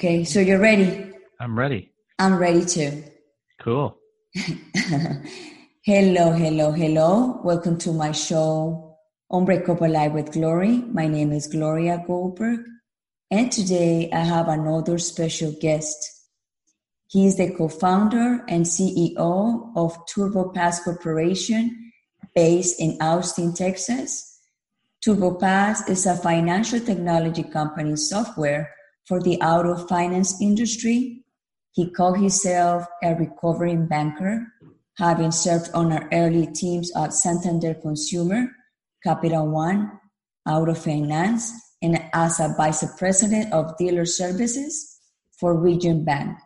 Okay, so you're ready? I'm ready. I'm ready too. Cool. hello, hello, hello. Welcome to my show, Unbreakable Life with Glory. My name is Gloria Goldberg, and today I have another special guest. He is the co founder and CEO of TurboPass Corporation based in Austin, Texas. TurboPass is a financial technology company software for the auto finance industry. He called himself a recovering banker, having served on our early teams at Santander Consumer, Capital One, Auto Finance, and as a vice president of dealer services for Region Bank.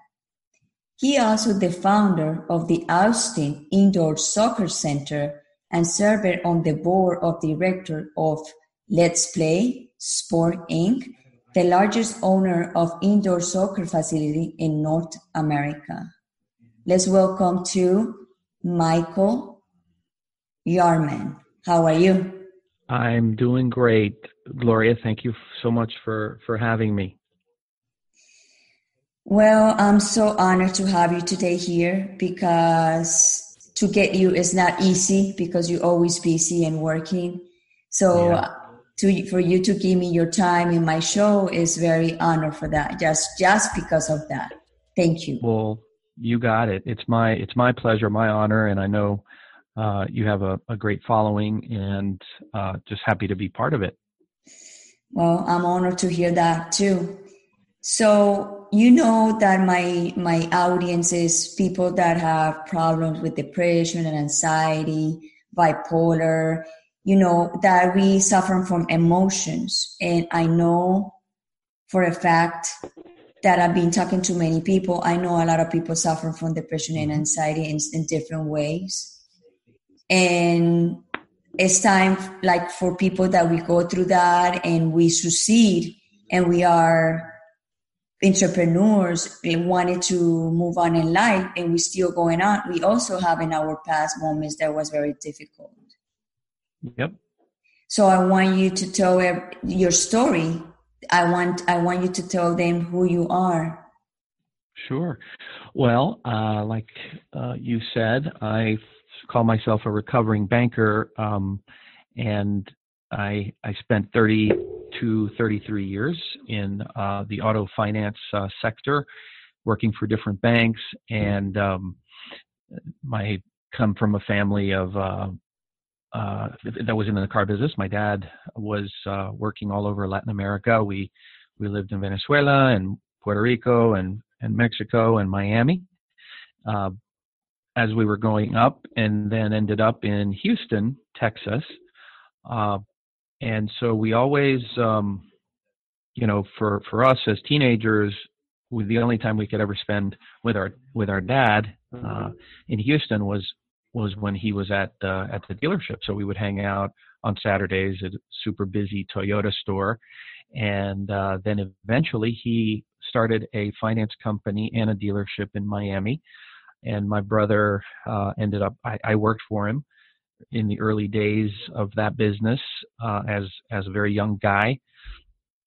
He also the founder of the Austin Indoor Soccer Center and served on the board of director of Let's Play Sport Inc the largest owner of indoor soccer facility in North America. Let's welcome to Michael Yarman. How are you? I'm doing great, Gloria. Thank you so much for for having me. Well, I'm so honored to have you today here because to get you is not easy because you're always busy and working. So yeah to for you to give me your time in my show is very honor for that. Just just because of that. Thank you. Well, you got it. It's my it's my pleasure, my honor, and I know uh, you have a, a, great following, and uh, just happy to be part of it. Well, I'm honored to hear that too. So you know that my my audience is people that have problems with depression and anxiety, bipolar, you know, that we suffer from emotions. And I know for a fact that I've been talking to many people. I know a lot of people suffer from depression and mm-hmm. anxiety in, in different ways. And it's time like for people that we go through that and we succeed and we are entrepreneurs wanted to move on in life and we still going on we also have in our past moments that was very difficult Yep. So I want you to tell your story. I want I want you to tell them who you are. Sure. Well, uh, like uh, you said, I call myself a recovering banker, um, and I I spent 32, 33 years in uh, the auto finance uh, sector, working for different banks, and um, my come from a family of uh, uh, that was in the car business. My dad was uh, working all over Latin America. We we lived in Venezuela and Puerto Rico and and Mexico and Miami. Uh, as we were going up, and then ended up in Houston, Texas. Uh, and so we always, um, you know, for for us as teenagers, we, the only time we could ever spend with our with our dad uh, in Houston was was when he was at uh, at the dealership. So we would hang out on Saturdays at a super busy Toyota store, and uh, then eventually he started a finance company and a dealership in Miami. And my brother uh, ended up. I, I, worked for him in the early days of that business uh, as as a very young guy.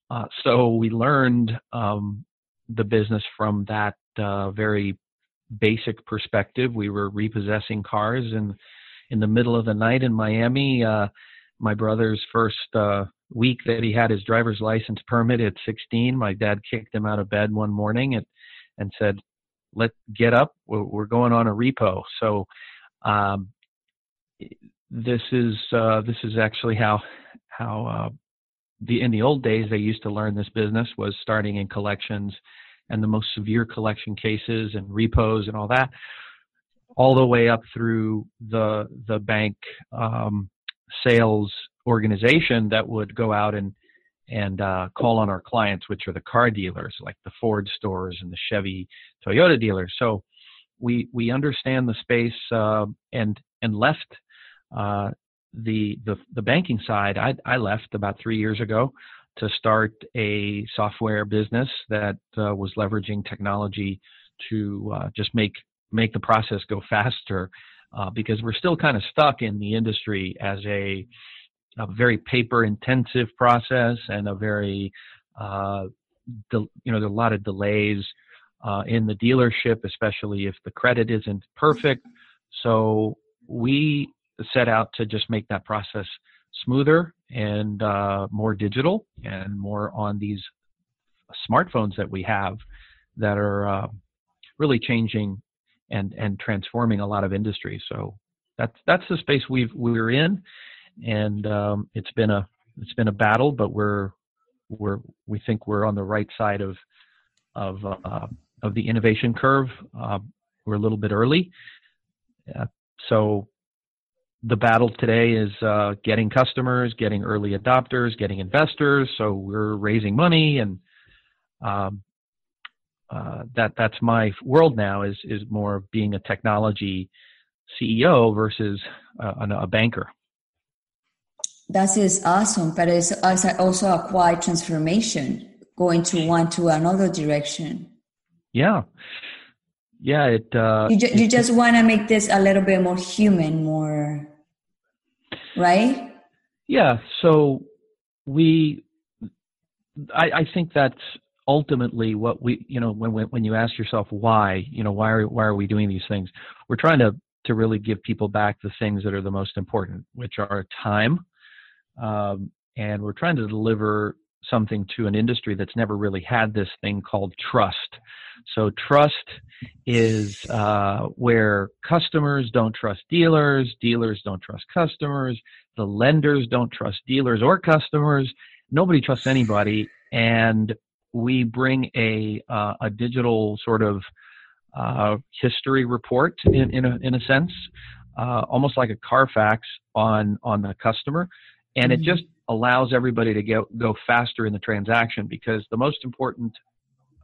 Uh, so we learned um, the business from that uh, very basic perspective, we were repossessing cars in in the middle of the night in Miami. Uh, my brother's first uh, week that he had his driver's license permit at 16, my dad kicked him out of bed one morning and and said, "Let get up. We're, we're going on a repo." So um, this is uh, this is actually how how uh, the in the old days they used to learn this business was starting in collections and the most severe collection cases and repos and all that, all the way up through the the bank um, sales organization that would go out and and uh, call on our clients, which are the car dealers, like the Ford stores and the Chevy, Toyota dealers. So we we understand the space uh, and and left uh, the the the banking side. I I left about three years ago to start a software business that uh, was leveraging technology to uh, just make make the process go faster uh, because we're still kind of stuck in the industry as a, a very paper intensive process and a very uh, de- you know there's a lot of delays uh, in the dealership especially if the credit isn't perfect so we set out to just make that process smoother and uh, more digital and more on these smartphones that we have that are uh, really changing and and transforming a lot of industries. So that's that's the space we've we're in, and um, it's been a it's been a battle, but we're we're we think we're on the right side of of uh, of the innovation curve. Uh, we're a little bit early, uh, so the battle today is uh, getting customers, getting early adopters, getting investors. So we're raising money, and um, uh, that that's my world now. Is is more being a technology CEO versus uh, a banker. That is awesome, but it's also a quiet transformation, going to one to another direction. Yeah, yeah. It. Uh, you, ju- it, you just want to make this a little bit more human, more right? Yeah. So we, I, I think that's ultimately what we, you know, when when you ask yourself why, you know, why are why are we doing these things? We're trying to to really give people back the things that are the most important, which are time, um, and we're trying to deliver something to an industry that's never really had this thing called trust. So trust is uh, where customers don't trust dealers, dealers don't trust customers, the lenders don't trust dealers or customers. Nobody trusts anybody, and we bring a uh, a digital sort of uh, history report in in a, in a sense, uh, almost like a Carfax on on the customer, and mm-hmm. it just allows everybody to go go faster in the transaction because the most important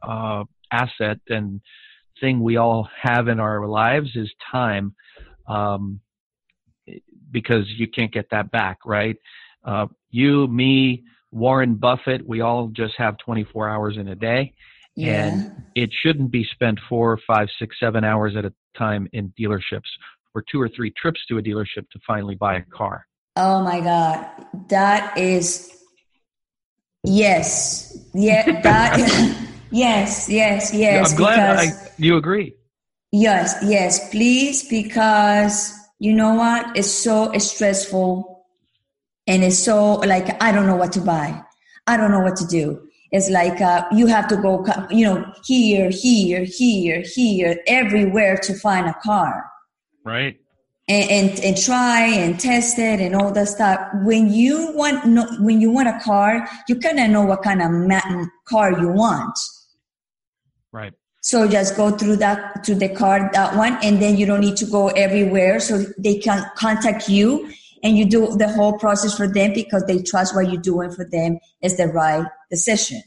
uh, asset and thing we all have in our lives is time, um, because you can't get that back, right? Uh, you, me, Warren Buffett, we all just have 24 hours in a day. Yeah. And it shouldn't be spent four, five, six, seven hours at a time in dealerships or two or three trips to a dealership to finally buy a car. Oh my God. That is, yes. Yeah, that, yes, yes, yes. I'm glad I, you agree. Yes, yes, please, because you know what? It's so stressful and it's so like, I don't know what to buy. I don't know what to do. It's like uh, you have to go, you know, here, here, here, here, everywhere to find a car. Right and, and, and try and test it and all that stuff. When you want no, when you want a car, you kind of know what kind of ma- car you want. Right. So just go through that to the car that one, and then you don't need to go everywhere. So they can contact you, and you do the whole process for them because they trust what you're doing for them is the right decision.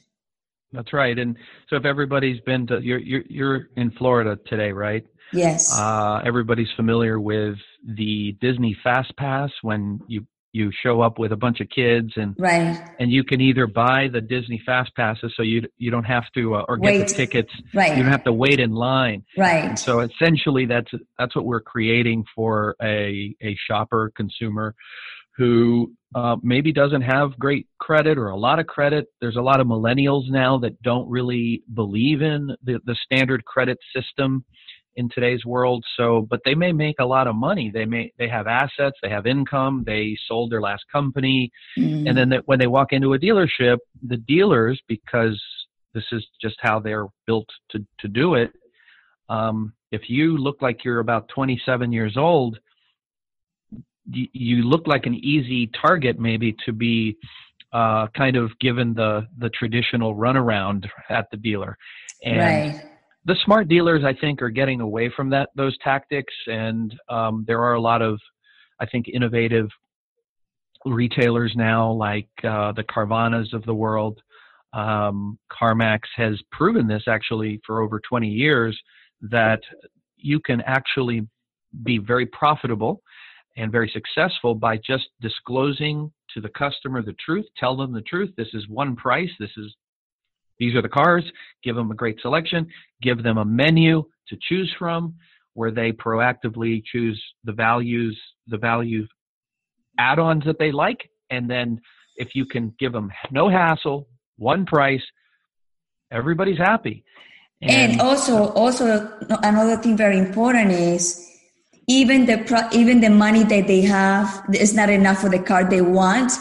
That's right. And so if everybody's been to you're you're, you're in Florida today, right? Yes. Uh, everybody's familiar with the Disney Fast Pass when you you show up with a bunch of kids and right and you can either buy the Disney Fast Passes so you you don't have to uh, or get wait. the tickets right you don't have to wait in line right and so essentially that's that's what we're creating for a a shopper consumer who uh, maybe doesn't have great credit or a lot of credit. There's a lot of millennials now that don't really believe in the, the standard credit system in today's world. So, but they may make a lot of money. They may they have assets, they have income. They sold their last company, mm-hmm. and then they, when they walk into a dealership, the dealers because this is just how they're built to to do it. Um, if you look like you're about 27 years old, you, you look like an easy target maybe to be uh, kind of given the the traditional runaround at the dealer. And right the smart dealers, I think, are getting away from that those tactics, and um, there are a lot of, I think, innovative retailers now, like uh, the Carvanas of the world. Um, CarMax has proven this actually for over 20 years that you can actually be very profitable and very successful by just disclosing to the customer the truth, tell them the truth. This is one price. This is these are the cars. Give them a great selection. Give them a menu to choose from. where they proactively choose the values, the value add-ons that they like, and then if you can give them no hassle, one price, everybody's happy. And, and also, also another thing very important is even the even the money that they have is not enough for the car they want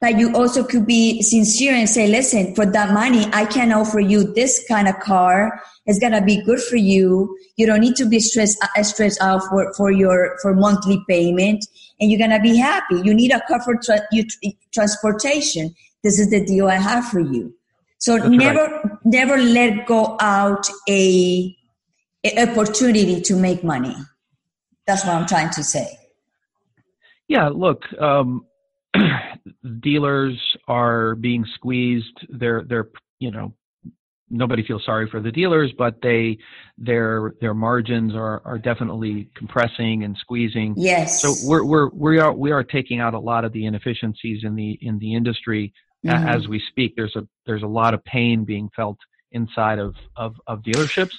but you also could be sincere and say listen for that money i can offer you this kind of car. It's gonna be good for you. You don't need to be stressed uh, stressed out for, for your for monthly payment and you're gonna be happy. You need a car for tra- you, transportation. This is the deal i have for you. So That's never right. never let go out a, a opportunity to make money. That's what I'm trying to say. Yeah, look, um, dealers are being squeezed. They're they're you know nobody feels sorry for the dealers, but they their their margins are are definitely compressing and squeezing. Yes. So we're we're we are we are taking out a lot of the inefficiencies in the in the industry mm-hmm. as we speak. There's a there's a lot of pain being felt inside of of, of dealerships,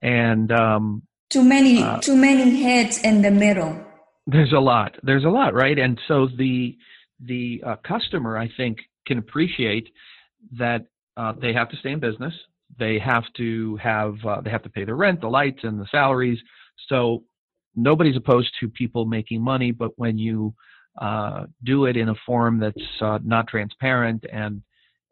and um, too many, uh, too many heads in the middle. There's a lot. There's a lot, right? And so the the uh, customer, I think, can appreciate that uh, they have to stay in business. They have to have uh, they have to pay the rent, the lights, and the salaries. So nobody's opposed to people making money, but when you uh, do it in a form that's uh, not transparent and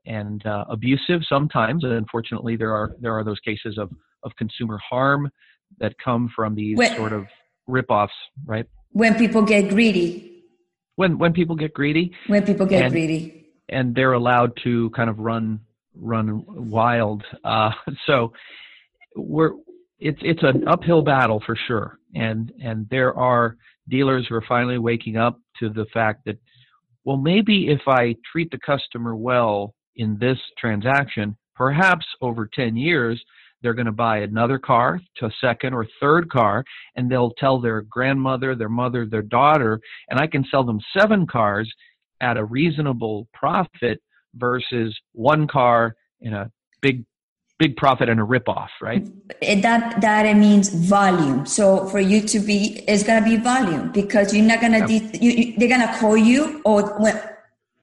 and uh, abusive, sometimes, and unfortunately, there are there are those cases of of consumer harm that come from these when, sort of ripoffs, right? When people get greedy. When when people get greedy. When people get and, greedy. And they're allowed to kind of run run wild. Uh, so we're it's it's an uphill battle for sure. And and there are dealers who are finally waking up to the fact that well maybe if I treat the customer well in this transaction, perhaps over 10 years they're going to buy another car to a second or third car and they'll tell their grandmother their mother their daughter and i can sell them seven cars at a reasonable profit versus one car in a big big profit and a rip off right that that means volume. So for you to be it's going to be volume because you're not going to yeah. de- you, you, they're going to call you or when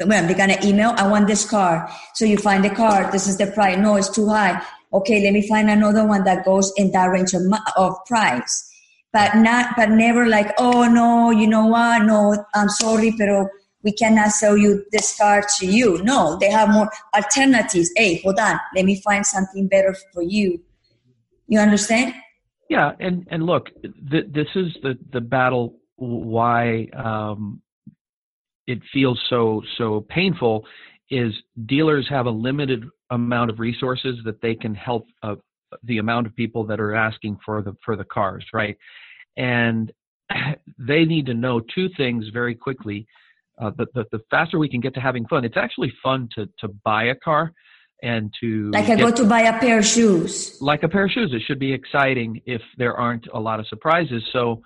when they're going to email i want this car. So you find the car this is the price. No it's too high okay, let me find another one that goes in that range of, of price. But not, but never like, oh no, you know what? No, I'm sorry, but we cannot sell you this car to you. No, they have more alternatives. Hey, hold on, let me find something better for you. You understand? Yeah, and and look, th- this is the the battle. Why um, it feels so so painful is dealers have a limited amount of resources that they can help uh, the amount of people that are asking for the for the cars, right? And they need to know two things very quickly. Uh, the, the, the faster we can get to having fun, it's actually fun to to buy a car and to like I go to buy a pair of shoes. Like a pair of shoes, it should be exciting if there aren't a lot of surprises. So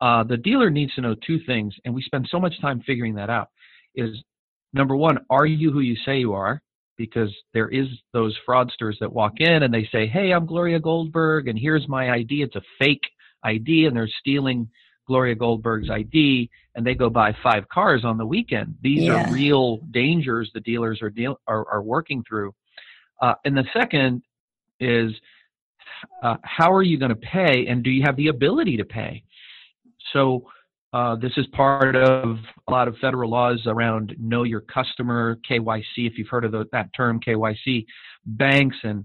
uh, the dealer needs to know two things, and we spend so much time figuring that out. Is number one, are you who you say you are? because there is those fraudsters that walk in and they say, "Hey, I'm Gloria Goldberg, and here's my ID. It's a fake ID, and they're stealing Gloria Goldberg's ID, and they go buy five cars on the weekend. These yeah. are real dangers the dealers are deal are, are working through. Uh, and the second is, uh, how are you going to pay, and do you have the ability to pay? So uh, this is part of a lot of federal laws around know your customer, KYC, if you've heard of the, that term, KYC, banks. And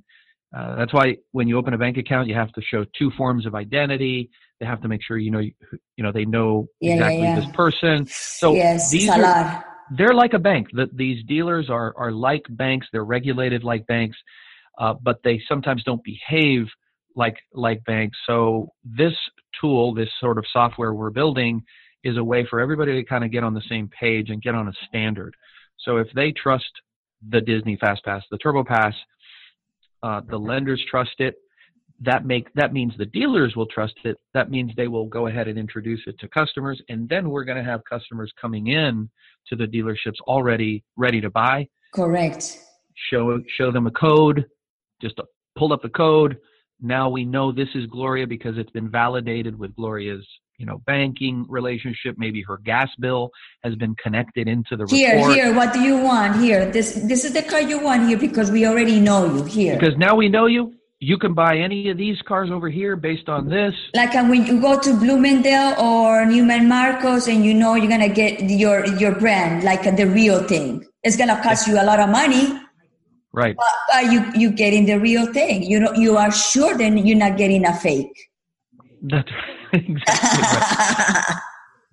uh, that's why when you open a bank account, you have to show two forms of identity. They have to make sure you know, you, know, they know yeah, exactly yeah, yeah. this person. So yes, these are, they're like a bank. The, these dealers are, are like banks. They're regulated like banks, uh, but they sometimes don't behave like like banks. So this tool, this sort of software we're building, is a way for everybody to kind of get on the same page and get on a standard. So if they trust the Disney Fast Pass, the Turbo Pass, uh, the lenders trust it. That make that means the dealers will trust it. That means they will go ahead and introduce it to customers, and then we're going to have customers coming in to the dealerships already ready to buy. Correct. Show show them a code, just pull up the code, now we know this is Gloria because it's been validated with Gloria's you know banking relationship. Maybe her gas bill has been connected into the here report. here what do you want? Here this this is the car you want here because we already know you here. Because now we know you you can buy any of these cars over here based on this. Like uh, when you go to bloomingdale or newman marcos and you know you're gonna get your your brand like the real thing. It's gonna cost you a lot of money right but, but you you getting the real thing you know you are sure then you're not getting a fake that's exactly right.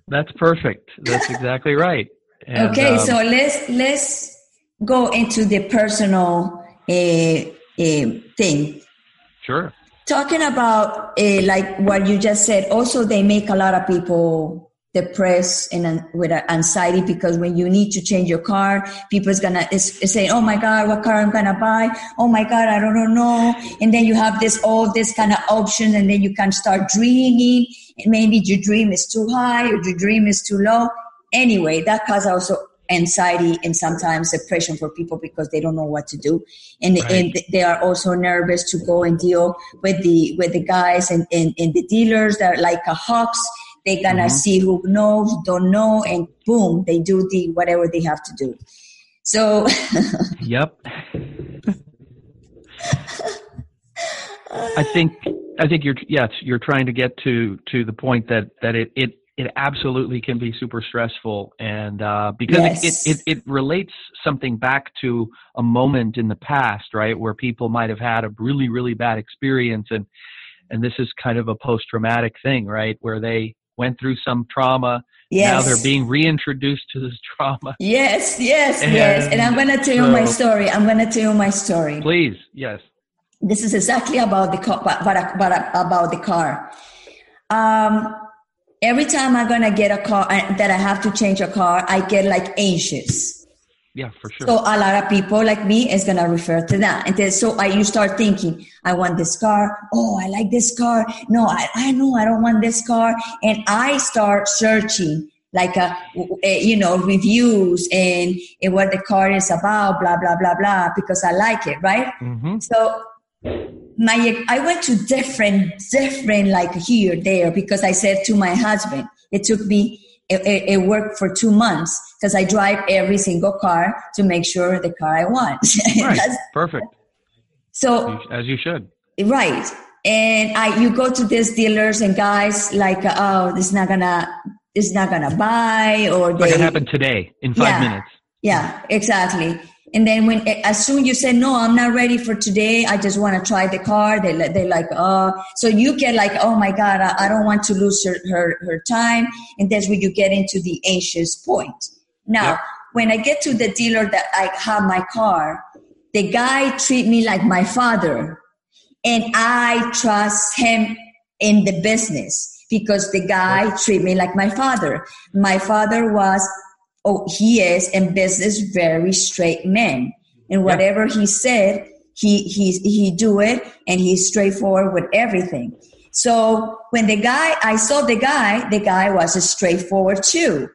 That's perfect. That's exactly right. And, okay, um, so let's let's go into the personal uh, uh, thing. Sure. Talking about uh, like what you just said, also they make a lot of people depressed and with anxiety because when you need to change your car, people's gonna saying, "Oh my God, what car I'm gonna buy? Oh my God, I don't know." And then you have this all this kind of options, and then you can start dreaming. And maybe your dream is too high or your dream is too low. Anyway, that causes also anxiety and sometimes depression for people because they don't know what to do and, right. and they are also nervous to go and deal with the with the guys and, and, and the dealers that are like a hawks they're gonna mm-hmm. see who knows, don't know, and boom, they do the whatever they have to do. So. yep. I think I think you're yes you're trying to get to to the point that that it it it absolutely can be super stressful and uh, because yes. it, it, it, it relates something back to a moment in the past right where people might have had a really really bad experience and and this is kind of a post traumatic thing right where they went through some trauma. Yes. Now they're being reintroduced to this trauma. Yes, yes, and yes. And I'm going to tell so, you my story. I'm going to tell you my story. Please, yes. This is exactly about the car, but, but, but about the car. Um, every time I'm going to get a car uh, that I have to change a car, I get like anxious yeah, for sure. So a lot of people like me is gonna refer to that, and then so I you start thinking, I want this car. Oh, I like this car. No, I I know I don't want this car, and I start searching like a, a you know reviews and, and what the car is about, blah blah blah blah, because I like it, right? Mm-hmm. So my I went to different different like here there because I said to my husband, it took me it, it, worked for two months because I drive every single car to make sure the car I want. Right. Perfect. So as you should. Right. And I, you go to these dealers and guys like, oh, this is not gonna, this is not gonna buy, or they. Like it happened today in five yeah, minutes. Yeah, exactly. And then when, as soon you say, no, I'm not ready for today. I just want to try the car. They, they like, oh, so you get like, oh my God, I, I don't want to lose her, her, her time. And that's when you get into the anxious point. Now, yep. when I get to the dealer that I have my car, the guy treat me like my father and I trust him in the business because the guy treat me like my father. My father was oh, he is in business very straight man. And whatever yeah. he said, he, he, he do it and he's straightforward with everything. So when the guy, I saw the guy, the guy was a straightforward too.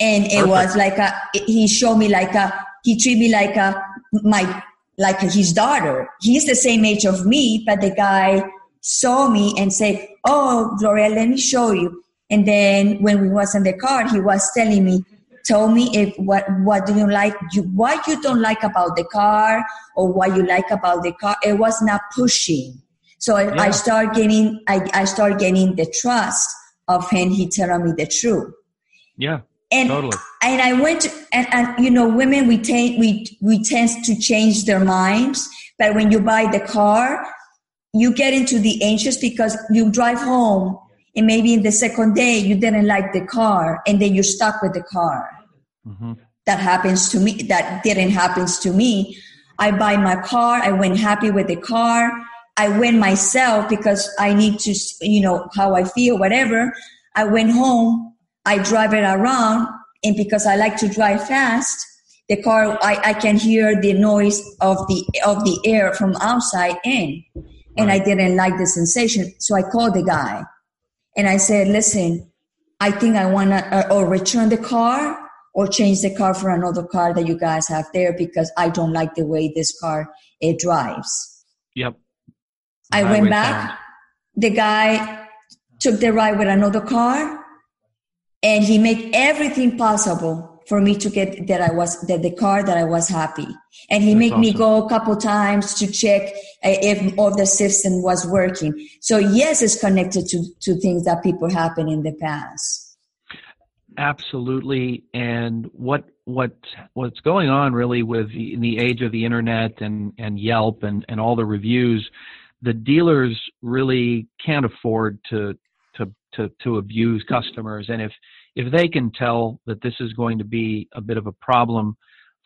And it Perfect. was like a, he showed me like a, he treated me like a, my, like his daughter. He's the same age of me, but the guy saw me and said, Oh, Gloria, let me show you. And then when we was in the car, he was telling me, tell me if what what do you like you what you don't like about the car or what you like about the car. It was not pushing. So yeah. i start getting I, I start getting the trust of him. He telling me the truth. Yeah and totally. and i went to, and, and you know women we tend we we tend to change their minds. But when you buy the car you get into the anxious because you drive home and maybe in the second day you didn't like the car and then you're stuck with the car. Mm-hmm. that happens to me that didn't happen to me. I buy my car i went happy with the car. I went myself because i need to you know how i feel whatever. I went home i drive it around and because i like to drive fast the car I, I can hear the noise of the of the air from outside in. And right. i didn't like the sensation so i called the guy and I said, listen, I think I want to uh, or return the car or change the car for another car that you guys have there because I don't like the way this car it drives. Yep. I went back. The guy took the ride with another car, and he made everything possible for me to get that I was that the car that I was happy. And he That's made awesome. me go a couple times to check uh, if all the system was working. So yes, it's connected to to things that people happen in the past. Absolutely. And what what what's going on really with the, in the age of the internet and and Yelp and and all the reviews, the dealers really can't afford to to to to abuse customers. And if if they can tell that this is going to be a bit of a problem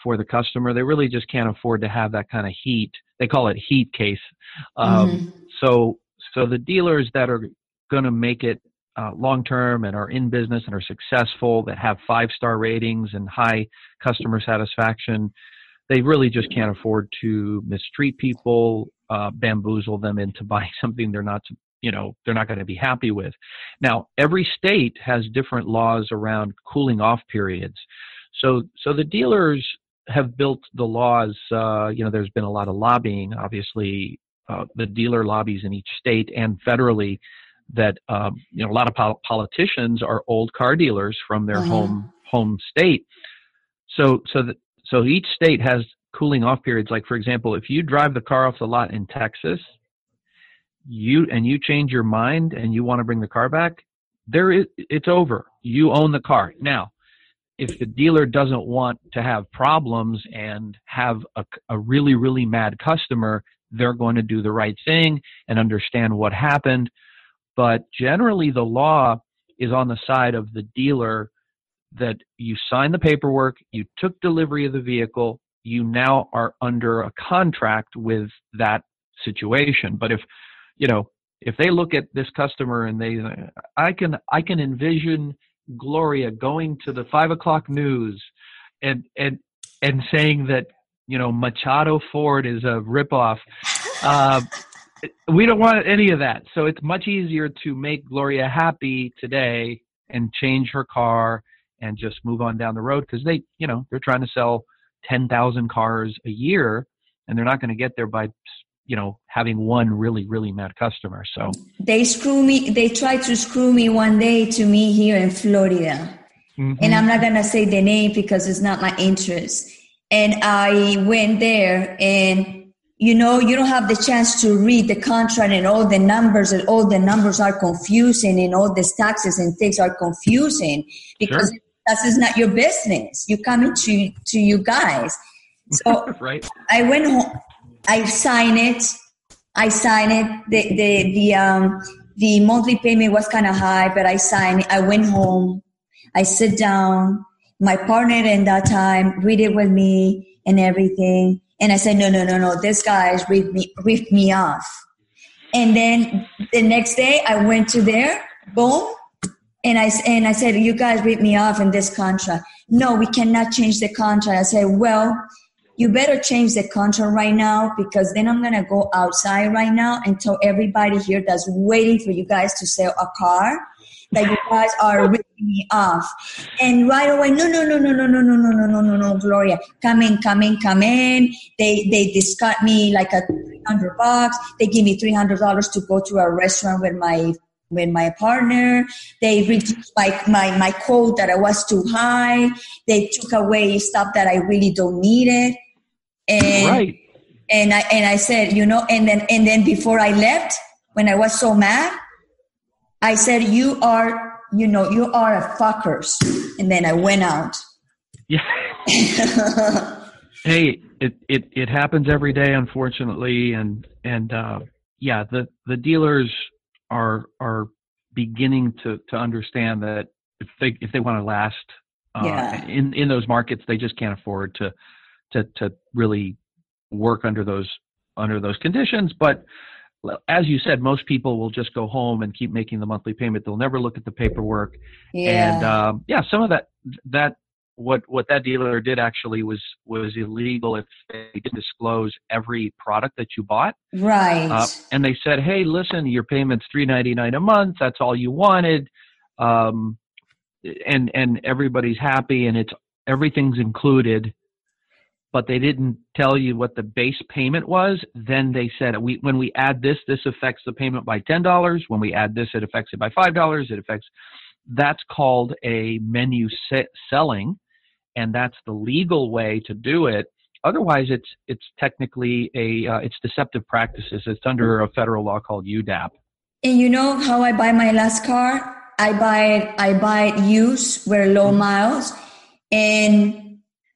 for the customer, they really just can't afford to have that kind of heat. They call it heat case. Um, mm-hmm. So, so the dealers that are going to make it uh, long term and are in business and are successful, that have five star ratings and high customer satisfaction, they really just can't afford to mistreat people, uh, bamboozle them into buying something they're not you know they're not going to be happy with. Now every state has different laws around cooling off periods. So so the dealers have built the laws uh, you know there's been a lot of lobbying obviously uh, the dealer lobbies in each state and federally that um, you know a lot of pol- politicians are old car dealers from their uh-huh. home home state. So so that so each state has cooling off periods. Like for example if you drive the car off the lot in texas you and you change your mind and you want to bring the car back, there is it's over. You own the car. Now, if the dealer doesn't want to have problems and have a, a really really mad customer, they're going to do the right thing and understand what happened. But generally, the law is on the side of the dealer that you sign the paperwork, you took delivery of the vehicle, you now are under a contract with that situation. But if you know, if they look at this customer and they, I can, I can envision Gloria going to the five o'clock news and, and, and saying that, you know, Machado Ford is a ripoff. Uh, we don't want any of that. So it's much easier to make Gloria happy today and change her car and just move on down the road because they, you know, they're trying to sell 10,000 cars a year and they're not going to get there by you know having one really really mad customer so. They screw me they tried to screw me one day to me here in florida. Mm-hmm. and i'm not gonna say the name because it's not my interest. And i went there and you know you don't have the chance to read the contract and all the numbers and all the numbers are confusing and all the taxes and things are confusing because sure. that is not your business. You come into to you guys. So right. I went home I sign it. I sign it. The the the um the monthly payment was kind of high, but I signed it. I went home. I sit down. My partner in that time read it with me and everything. And I said, no, no, no, no. This guy's ripped me ripped me off. And then the next day I went to there, boom, and I and I said, you guys ripped me off in this contract. No, we cannot change the contract. I said, well, you better change the contract right now because then I'm gonna go outside right now and tell everybody here that's waiting for you guys to sell a car that you guys are ripping me off. And right away, no, no, no, no, no, no, no, no, no, no, no, no, Gloria, come in, come in, come in. They they discount me like a hundred bucks. They give me three hundred dollars to go to a restaurant with my with my partner. They reduced my, my, my quote that I was too high. They took away stuff that I really don't need it. And, right. And I and I said, you know, and then and then before I left, when I was so mad, I said, "You are, you know, you are a fuckers." And then I went out. Yeah. hey, it, it it happens every day, unfortunately, and and uh, yeah, the the dealers are are beginning to to understand that if they if they want to last uh, yeah. in in those markets, they just can't afford to to to really work under those under those conditions. But as you said, most people will just go home and keep making the monthly payment. They'll never look at the paperwork. Yeah. And um, yeah, some of that that what what that dealer did actually was was illegal if they didn't disclose every product that you bought. Right. Uh, and they said, hey, listen, your payment's three ninety nine a month. That's all you wanted. Um, and and everybody's happy and it's everything's included but they didn't tell you what the base payment was. Then they said, we, when we add this, this affects the payment by $10. When we add this, it affects it by $5. It affects, that's called a menu selling. And that's the legal way to do it. Otherwise, it's it's technically a uh, it's deceptive practices. It's under a federal law called UDAP. And you know how I buy my last car? I buy it. I buy it used, where low miles, and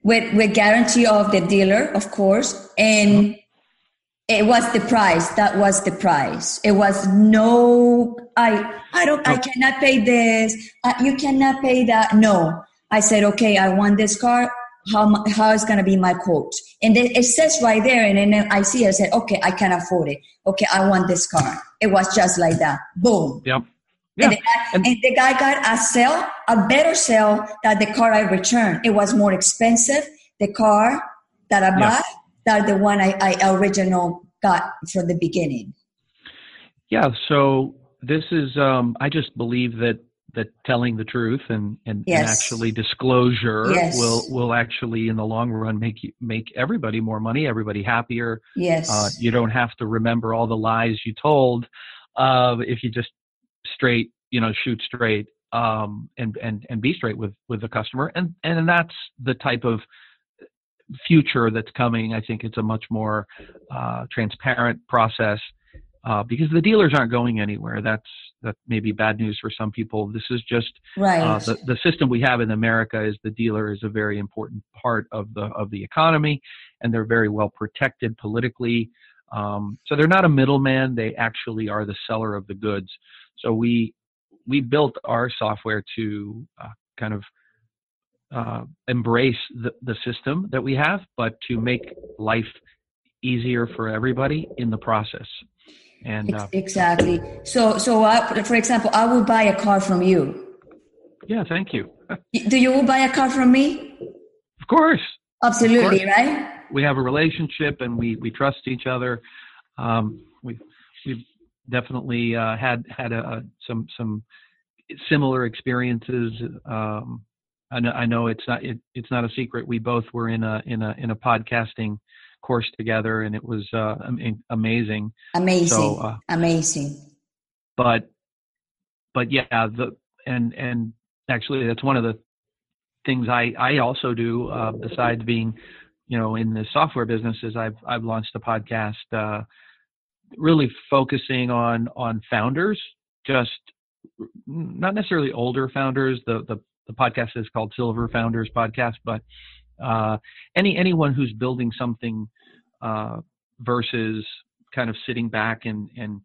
with with guarantee of the dealer, of course, and it was the price. That was the price. It was no. I I don't. I cannot pay this. Uh, you cannot pay that. No. I said, okay. I want this car. How how is gonna be my quote? And then it says right there, and then I see. I said, okay, I can afford it. Okay, I want this car. It was just like that. Boom. Yep. Yeah. And, the guy, and, and the guy got a sale, a better sale than the car I returned. It was more expensive. The car that I bought than the one I, I original got from the beginning. Yeah. So this is, um, I just believe that that telling the truth and and, yes. and actually disclosure yes. will will actually in the long run make you make everybody more money everybody happier yes uh, you don't have to remember all the lies you told uh, if you just straight, you know, shoot straight, um, and and and be straight with with the customer, and and that's the type of future that's coming. I think it's a much more uh, transparent process uh, because the dealers aren't going anywhere. That's that may be bad news for some people. This is just right. Uh, the the system we have in America is the dealer is a very important part of the of the economy, and they're very well protected politically. Um, so they're not a middleman; they actually are the seller of the goods. So we we built our software to uh, kind of uh, embrace the, the system that we have, but to make life easier for everybody in the process. And uh, exactly. So, so I, for example, I will buy a car from you. Yeah, thank you. Do you buy a car from me? Of course. Absolutely, of course. right? We have a relationship, and we we trust each other. Um, we we've definitely uh, had had a, some some similar experiences. Um, I know, I know it's not it, it's not a secret. We both were in a in a in a podcasting course together, and it was uh, amazing. Amazing, so, uh, amazing. But but yeah, the and and actually that's one of the things I I also do uh, besides being you know in the software business is I've I've launched a podcast uh, really focusing on on founders, just not necessarily older founders. The the, the podcast is called Silver Founders Podcast, but uh, any anyone who's building something uh, versus kind of sitting back and and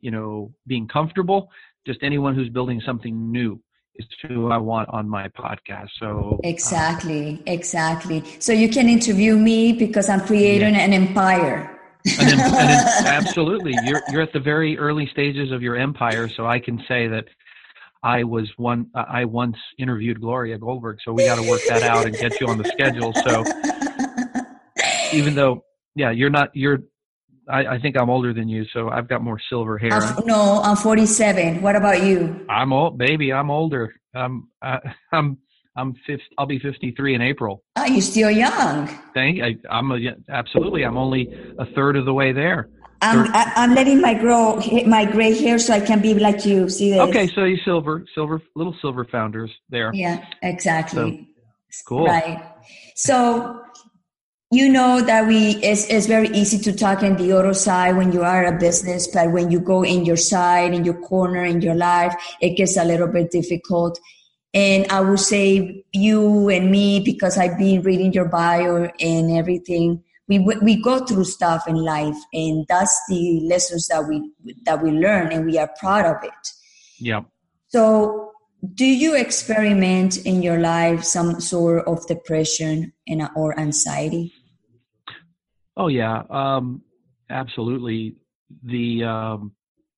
you know being comfortable. Just anyone who's building something new is who I want on my podcast. So uh, exactly, uh, exactly. So you can interview me because I'm creating yeah. an empire and, and absolutely, you're you're at the very early stages of your empire. So I can say that I was one. I once interviewed Gloria Goldberg, so we got to work that out and get you on the schedule. So even though, yeah, you're not. You're. I, I think I'm older than you, so I've got more silver hair. I'm, no, I'm 47. What about you? I'm old, baby. I'm older. I'm. I, I'm I'm 50, I'll be 53 in April. Oh, you're still young. Thank I, I'm a, absolutely. I'm only a third of the way there. I'm, I, I'm letting my grow my gray hair so I can be like you. See this? Okay, so you silver, silver, little silver founders there. Yeah, exactly. So, cool. Right. So you know that we it's, it's very easy to talk in the auto side when you are a business, but when you go in your side, in your corner, in your life, it gets a little bit difficult and I would say you and me, because I've been reading your bio and everything, we, we go through stuff in life and that's the lessons that we, that we learn and we are proud of it. Yeah. So do you experiment in your life some sort of depression and, or anxiety? Oh yeah. Um, absolutely. The, um,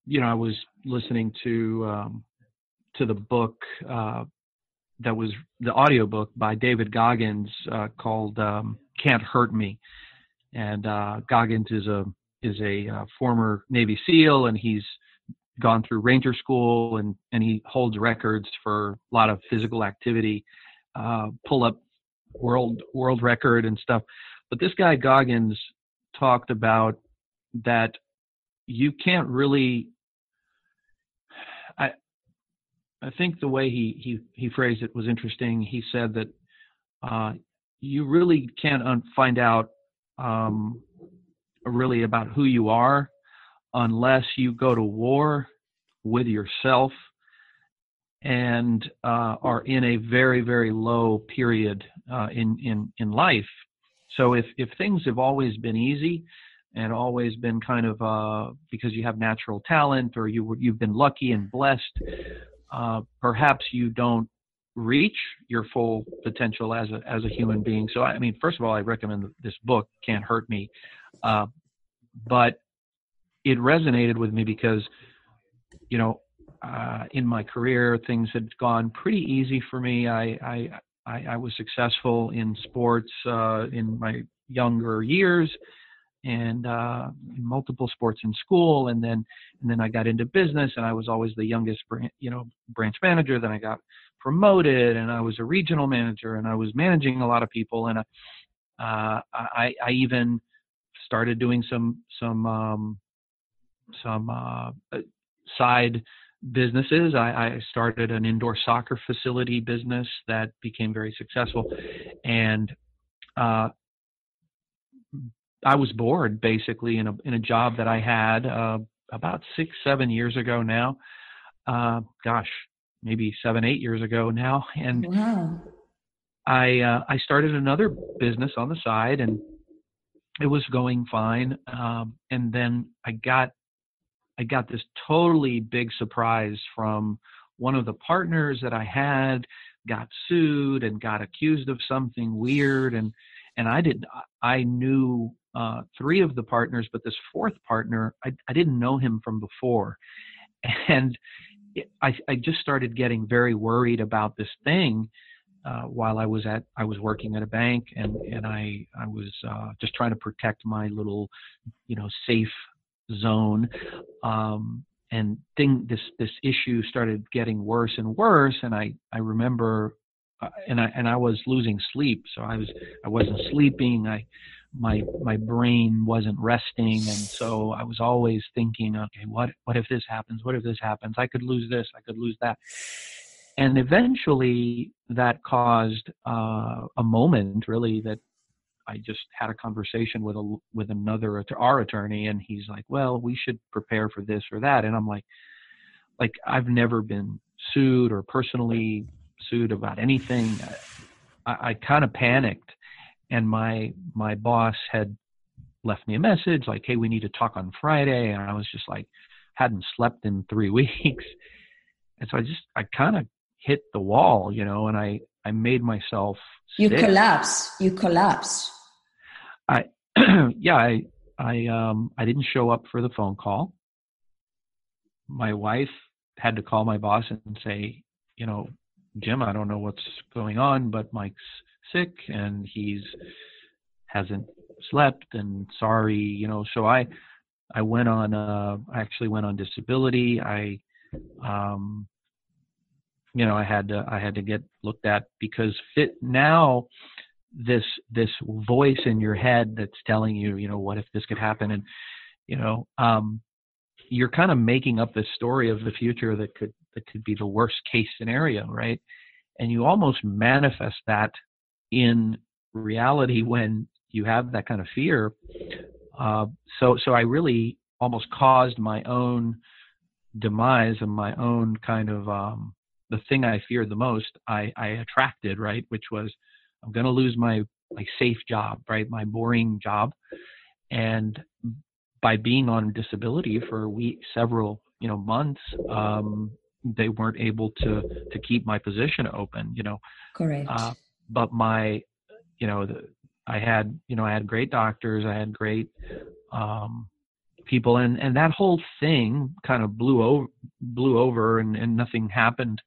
you know, I was listening to, um, to the book, uh, that was the audiobook by David Goggins uh, called um, "Can't Hurt Me," and uh, Goggins is a is a uh, former Navy SEAL, and he's gone through Ranger School, and and he holds records for a lot of physical activity, uh, pull up world world record and stuff. but this guy Goggins talked about that you can't really I I think the way he he he phrased it was interesting. He said that uh, you really can't un- find out um, really about who you are unless you go to war with yourself and uh, are in a very very low period uh, in in in life. So if if things have always been easy and always been kind of uh, because you have natural talent or you you've been lucky and blessed, uh, perhaps you don't reach your full potential as a as a human being. So I mean, first of all, I recommend this book, Can't Hurt Me, uh, but it resonated with me because you know uh, in my career things had gone pretty easy for me. I I I, I was successful in sports uh, in my younger years and uh, multiple sports in school, and then and then I got into business, and I was always the youngest, you know, branch manager. Then I got promoted, and I was a regional manager, and I was managing a lot of people, and uh, I, I even started doing some some um, some uh, side businesses. I, I, started an indoor soccer facility business that became very successful, and uh, I was bored basically in a in a job that I had uh, about six seven years ago now. Uh, gosh, maybe seven eight years ago now, and wow. I uh, I started another business on the side, and it was going fine. Um, and then I got I got this totally big surprise from one of the partners that I had got sued and got accused of something weird and and I did I knew uh, three of the partners, but this fourth partner I, I didn't know him from before, and I I just started getting very worried about this thing. Uh, while I was at I was working at a bank and and I I was uh, just trying to protect my little you know safe zone. Um, and thing this this issue started getting worse and worse. And I I remember, and I and I was losing sleep. So I was I wasn't sleeping. I my my brain wasn't resting and so i was always thinking okay what what if this happens what if this happens i could lose this i could lose that and eventually that caused uh, a moment really that I just had a conversation with a with another our attorney, and he's like, "Well, we should prepare for this or that," and I'm like, "Like I've never been sued or personally sued about anything." I, I kind of panicked, and my my boss had left me a message like, "Hey, we need to talk on Friday," and I was just like, hadn't slept in three weeks, and so I just I kind of hit the wall, you know, and I I made myself. You collapse. You collapse. I yeah I I um I didn't show up for the phone call. My wife had to call my boss and say, you know, Jim, I don't know what's going on, but Mike's sick and he's hasn't slept and sorry, you know. So I I went on uh I actually went on disability. I um you know, I had to I had to get looked at because fit now this this voice in your head that's telling you you know what if this could happen and you know um you're kind of making up this story of the future that could that could be the worst case scenario right? And you almost manifest that in reality when you have that kind of fear. Uh, so so i really almost caused my own demise and my own kind of um, the thing i feared the most i i attracted right? Which was I'm going to lose my my safe job, right? My boring job, and by being on disability for a week, several you know months, um, they weren't able to to keep my position open. You know, correct. Uh, but my, you know, the, I had you know I had great doctors, I had great um, people, and and that whole thing kind of blew over blew over, and and nothing happened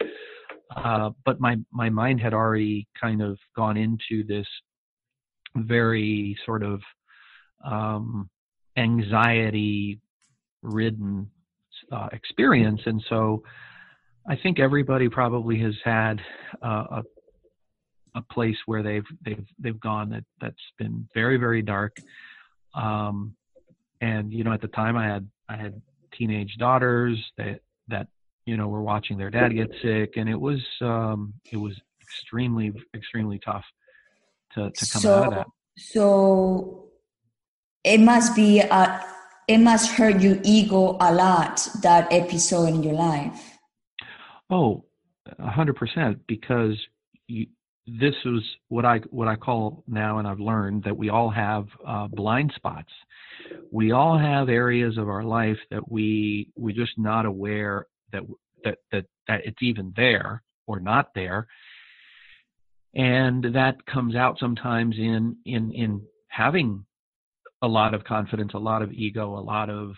uh, but my my mind had already kind of gone into this very sort of um, anxiety ridden uh, experience and so i think everybody probably has had uh, a a place where they've they've they've gone that that's been very very dark. Um, and you know, at the time, I had I had teenage daughters that that you know were watching their dad get sick, and it was um, it was extremely extremely tough to to come so, out of that. So it must be a, it must hurt your ego a lot that episode in your life. Oh, a hundred percent because you, this is what I what I call now, and I've learned that we all have uh, blind spots. We all have areas of our life that we we're just not aware that that that that it's even there or not there, and that comes out sometimes in in in having a lot of confidence, a lot of ego, a lot of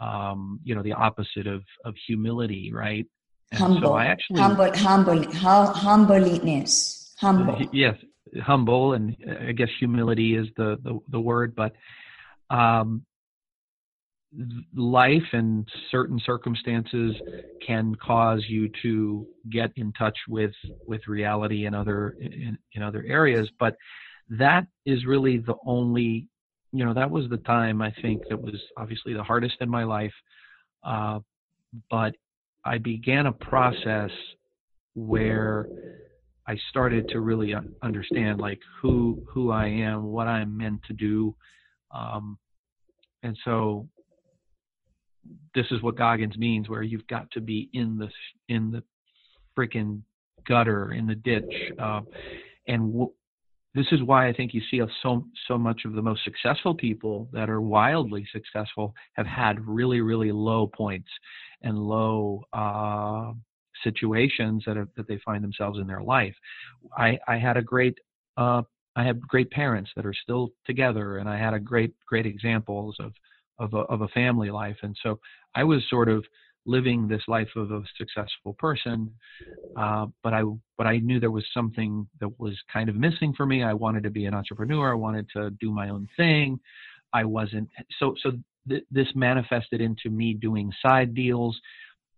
um, you know the opposite of of humility, right? Humble, so I actually humble, humble, humbleness. Humble. Yes humble and i guess humility is the the, the word but um, life and certain circumstances can cause you to get in touch with with reality in other in, in other areas but that is really the only you know that was the time i think that was obviously the hardest in my life uh, but i began a process where I started to really understand like who who I am, what I'm meant to do, um, and so this is what Goggins means, where you've got to be in the in the freaking gutter, in the ditch, uh, and w- this is why I think you see so so much of the most successful people that are wildly successful have had really really low points and low uh, situations that are, that they find themselves in their life. I, I had a great uh, I had great parents that are still together, and I had a great great examples of of a, of a family life, and so I was sort of living this life of a successful person, uh, but I but I knew there was something that was kind of missing for me. I wanted to be an entrepreneur. I wanted to do my own thing. I wasn't so so. Th- this manifested into me doing side deals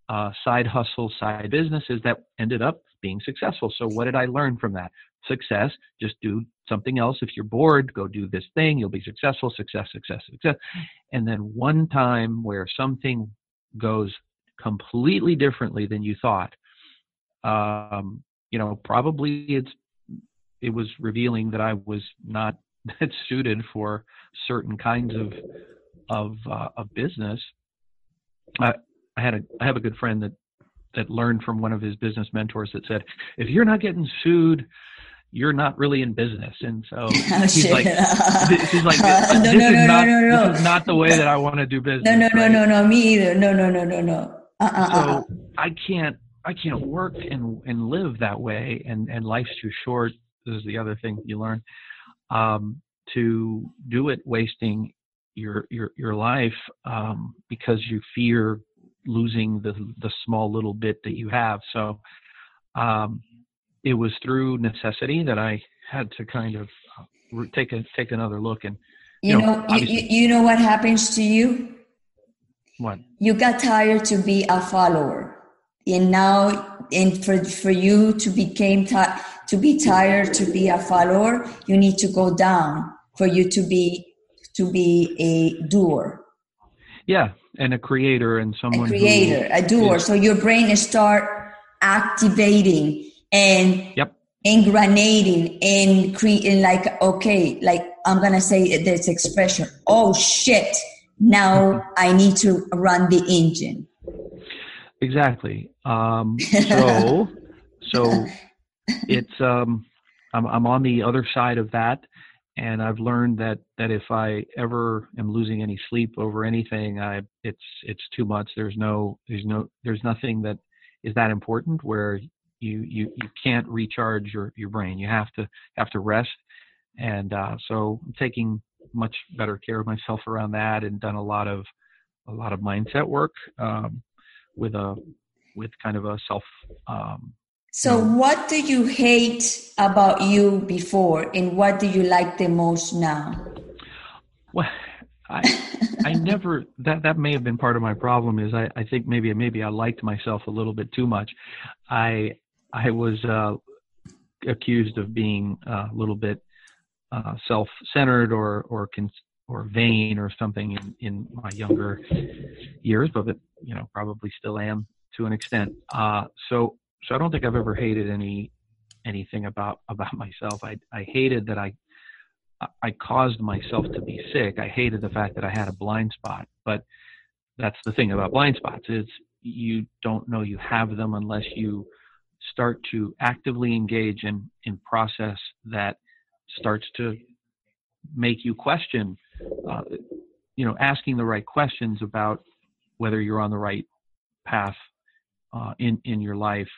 uh, side hustle, side businesses that ended up being successful. So, what did I learn from that? Success, just do something else. If you're bored, go do this thing. You'll be successful, success, success, success. And then one time where something goes completely differently than you thought, um, you know, probably it's it was revealing that I was not that suited for certain kinds of of uh, of business. Uh, I had a I have a good friend that that learned from one of his business mentors that said, if you're not getting sued, you're not really in business. And so oh, he's like, he's like, uh, no, this, no, is no, not, no, no, this is not the way that I want to do business. No, no, right? no, no, no, me either. No, no, no, no, no. Uh-uh, so uh-uh. I can't, I can't work and and live that way. And and life's too short. This is the other thing you learn. Um, to do it wasting your your your life um, because you fear losing the the small little bit that you have. So um, it was through necessity that I had to kind of uh, take a take another look and you, you know, know you, you know what happens to you? What? You got tired to be a follower. And now and for for you to became ti- to be tired to be a follower you need to go down for you to be to be a doer. Yeah and a creator and someone a creator a doer. Is, so your brain start activating and yep. and creating like okay like i'm gonna say this expression oh shit now mm-hmm. i need to run the engine. Exactly. Um so so it's um I'm, I'm on the other side of that and I've learned that that if I ever am losing any sleep over anything, I it's it's too much. There's no there's no there's nothing that is that important where you you you can't recharge your your brain. You have to have to rest, and uh, so I'm taking much better care of myself around that, and done a lot of a lot of mindset work um, with a with kind of a self um, so, what do you hate about you before, and what do you like the most now? Well, I I never that that may have been part of my problem. Is I I think maybe maybe I liked myself a little bit too much. I I was uh, accused of being uh, a little bit uh, self-centered or or cons- or vain or something in, in my younger years, but you know probably still am to an extent. Uh, so so I don't think I've ever hated any anything about about myself. I I hated that I I caused myself to be sick. I hated the fact that I had a blind spot. But that's the thing about blind spots is you don't know you have them unless you start to actively engage in in process that starts to make you question uh, you know asking the right questions about whether you're on the right path uh, in in your life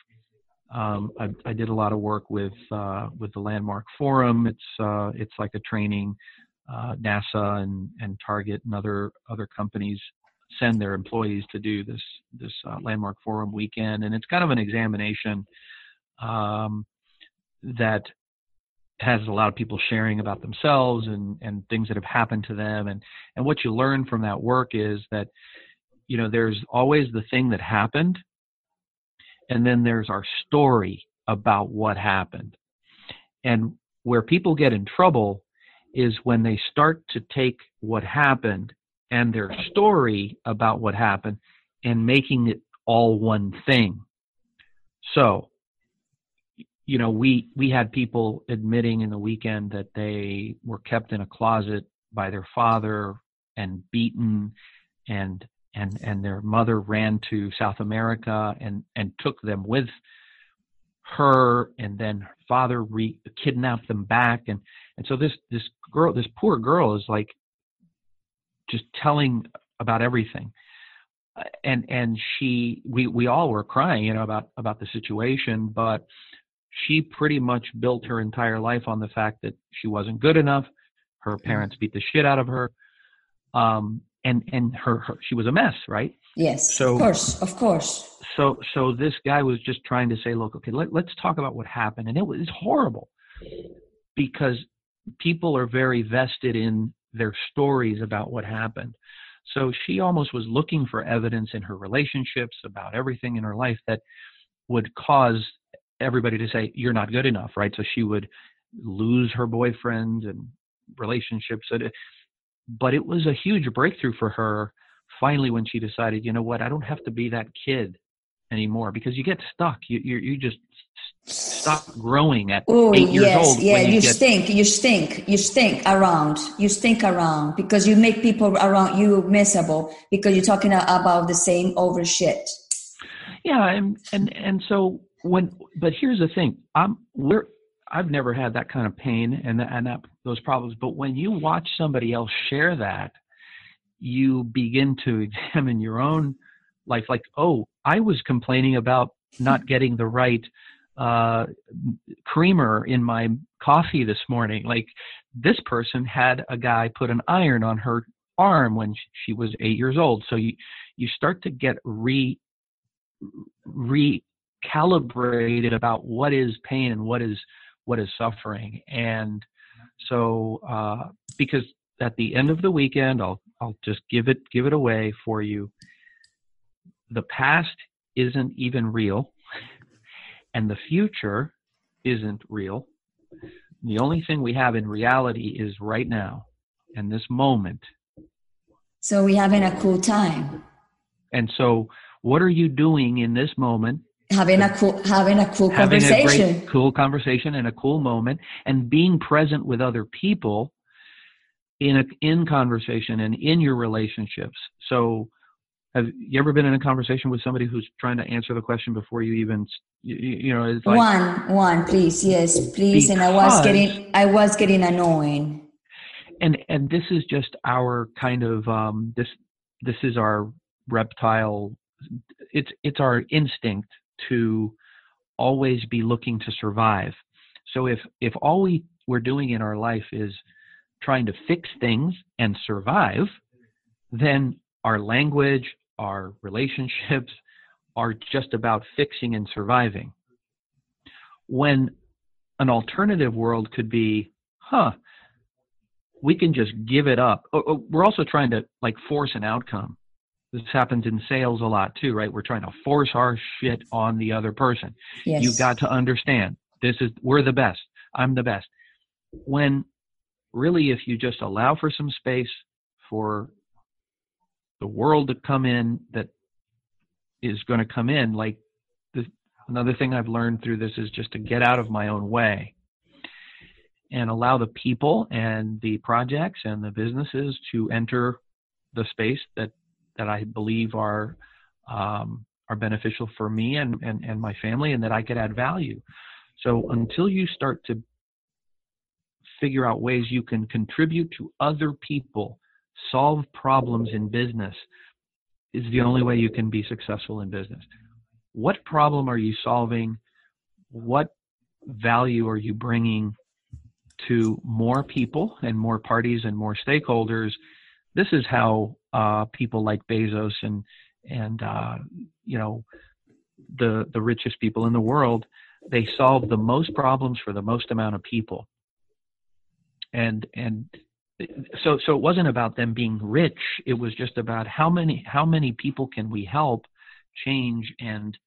um, I, I, did a lot of work with uh, with the Landmark Forum. It's uh, it's like a training. Uh, NASA and, and Target and other other companies send their employees to do this this uh, Landmark Forum weekend, and it's kind of an examination um, that has a lot of people sharing about themselves and and things that have happened to them, and and what you learn from that work is that you know there's always the thing that happened and then there's our story about what happened. And where people get in trouble is when they start to take what happened and their story about what happened and making it all one thing. So, you know, we we had people admitting in the weekend that they were kept in a closet by their father and beaten and and and their mother ran to South America and and took them with her and then her father re- kidnapped them back. And and so this this girl this poor girl is like just telling about everything. And and she we we all were crying you know about about the situation but she pretty much built her entire life on the fact that she wasn't good enough. Her mm. parents beat the shit out of her. Um and and her, her, she was a mess right? Yes so of course of course. So so this guy was just trying to say look okay let, let's talk about what happened. And it was horrible because people are very vested in their stories about what happened. So she almost was looking for evidence in her relationships about everything in her life that would cause everybody to say you're not good enough right? So she would lose her boyfriend and relationships but it was a huge breakthrough for her finally when she decided, you know what, I don't have to be that kid anymore because you get stuck. You you, you just stop growing at Ooh, eight years yes, old. Yeah, you, you get... stink. You stink. You stink around. You stink around because you make people around you miserable because you're talking about the same over shit. Yeah, and and and so when, but here's the thing. I'm we're I've never had that kind of pain and and that, those problems. But when you watch somebody else share that, you begin to examine your own life. Like, oh, I was complaining about not getting the right uh, creamer in my coffee this morning. Like, this person had a guy put an iron on her arm when she was eight years old. So you you start to get re recalibrated about what is pain and what is what is suffering. And so, uh, because at the end of the weekend, I'll I'll just give it give it away for you. The past isn't even real, and the future isn't real. The only thing we have in reality is right now and this moment. So we're having a cool time. And so, what are you doing in this moment having a cool having a cool having conversation a great, cool conversation and a cool moment and being present with other people in a in conversation and in your relationships. So have you ever been in a conversation with somebody who's trying to answer the question before you even you, you know it's like, one one please yes please and i was getting i was getting annoying. And and this is just our kind of um this this is our reptile it's it's our instinct to always be looking to survive. So if if all we we're doing in our life is trying to fix things and survive, then our language, our relationships are just about fixing and surviving. When an alternative world could be, huh, we can just give it up. We're also trying to like force an outcome this happens in sales a lot too, right? We're trying to force our shit on the other person. Yes. You've got to understand this is we're the best i'm the best when really if you just allow for some space for the world to come in that is going to come in like the, another thing i've learned through this is just to get out of my own way and allow the people and the projects and the businesses to enter the space that that I believe are um, are beneficial for me and, and and my family and that I could add value. So until you start to figure out ways you can contribute to other people, solve problems in business, is the only way you can be successful in business. What problem are you solving? What value are you bringing to more people and more parties and more stakeholders? This is how uh, people like Bezos and and uh, you know the the richest people in the world they solve the most problems for the most amount of people. And and so so it wasn't about them being rich. It was just about how many how many people can we help change and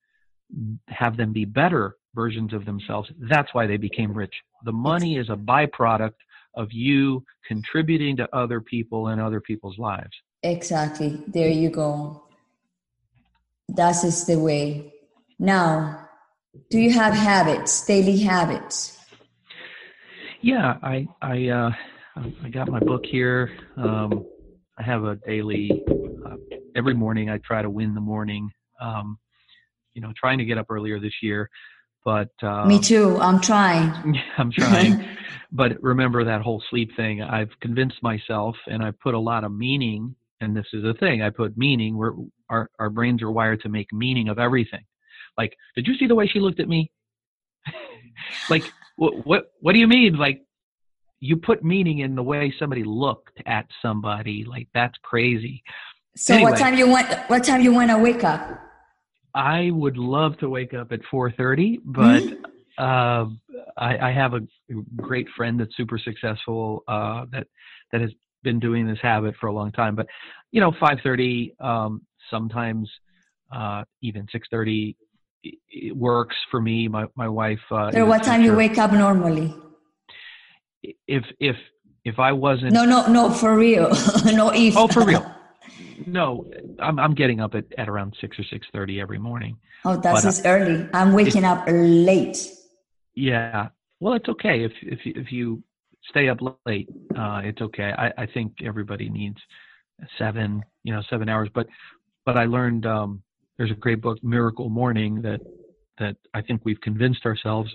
have them be better versions of themselves. That's why they became rich. The money is a byproduct of you contributing to other people and other people's lives exactly there you go that is the way now do you have habits daily habits yeah i i uh I got my book here. Um, I have a daily, uh, every morning I try to win the morning. Um, you know, trying to get up earlier this year, but uh, me too. I'm trying. I'm trying, but remember that whole sleep thing. I've convinced myself, and I put a lot of meaning. And this is a thing: I put meaning. Where our our brains are wired to make meaning of everything. Like, did you see the way she looked at me? like, what what what do you mean? Like, you put meaning in the way somebody looked at somebody like that's crazy so anyway, what time you want what time you want to wake up i would love to wake up at 4.30 but mm-hmm. uh, I, I, have a great friend that's super successful uh, that that has been doing this habit for a long time but you know 5.30 um, sometimes uh, even 6.30 it works for me my, my wife uh, so what time you wake up normally if if if I wasn't no no no for real no if oh for real no I'm I'm getting up at, at around six or six thirty every morning. Oh, that's uh, early. I'm waking up late. Yeah, well, it's okay if if if you stay up late. Uh, it's okay. I I think everybody needs seven you know seven hours, but but I learned um, there's a great book Miracle Morning that that I think we've convinced ourselves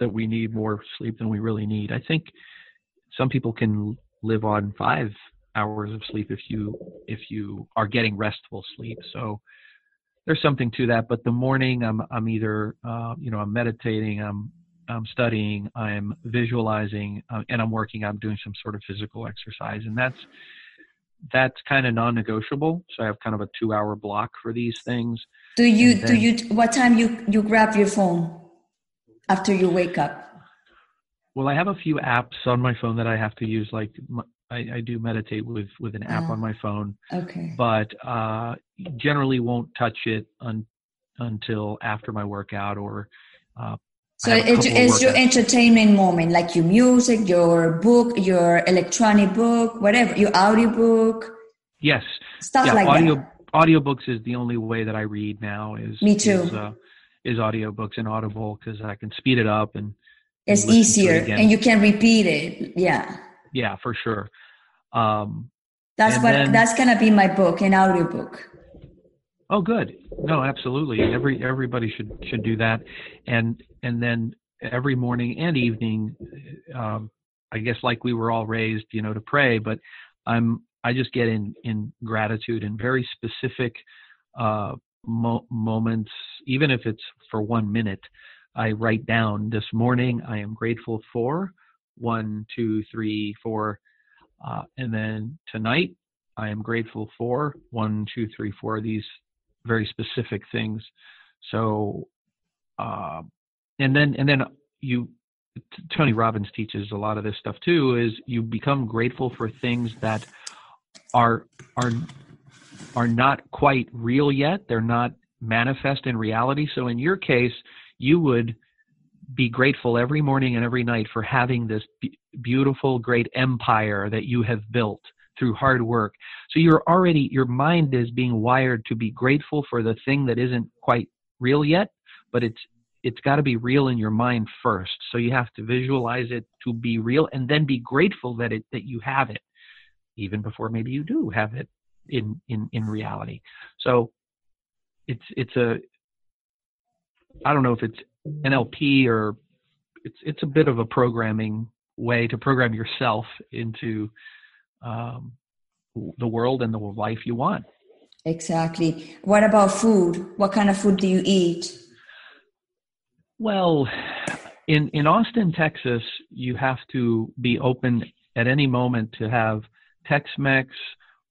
that we need more sleep than we really need. I think some people can live on five hours of sleep if you if you are getting restful sleep. So there's something to that. But the morning, I'm I'm either uh, you know I'm meditating, I'm I'm studying, I'm visualizing, uh, and I'm working. I'm doing some sort of physical exercise, and that's that's kind of non-negotiable. So I have kind of a two-hour block for these things. Do you then, do you what time you you grab your phone? after you wake up? Well, I have a few apps on my phone that I have to use. Like I, I do meditate with with an app on ah, my phone. Okay. But uh, generally won't touch it un, until after my workout or. Uh, so it, it's your entertainment moment, like your music, your book, your electronic book, whatever, your audiobook. Yes. Stuff yeah, like audio, that. Audiobooks is the only way that I read now. Is me too. Is, uh, is audiobooks and Audible because I can speed it up and it's easier it and you can repeat it. Yeah. Yeah, for sure. Um, that's what then, that's gonna be my book, an audiobook. Oh, good. No, absolutely. Every everybody should should do that, and and then every morning and evening, um, I guess like we were all raised, you know, to pray. But I'm I just get in in gratitude and very specific uh, mo- moments, even if it's for one minute, I write down this morning I am grateful for one, two, three, four. Uh, and then tonight I am grateful for one, two, three, four, these very specific things. So, uh, and then, and then you, Tony Robbins teaches a lot of this stuff too, is you become grateful for things that are, are are not quite real yet. They're not manifest in reality. So in your case, you would be grateful every morning and every night for having this beautiful, great empire that you have built through hard work. So you're already, your mind is being wired to be grateful for the thing that isn't quite real yet, but it's, it's got to be real in your mind first. So you have to visualize it to be real and then be grateful that it, that you have it even before maybe you do have it in, in, in reality. So it's, it's a, I don't know if it's NLP or it's it's a bit of a programming way to program yourself into um, the world and the life you want. Exactly. What about food? What kind of food do you eat? Well, in in Austin, Texas, you have to be open at any moment to have Tex-Mex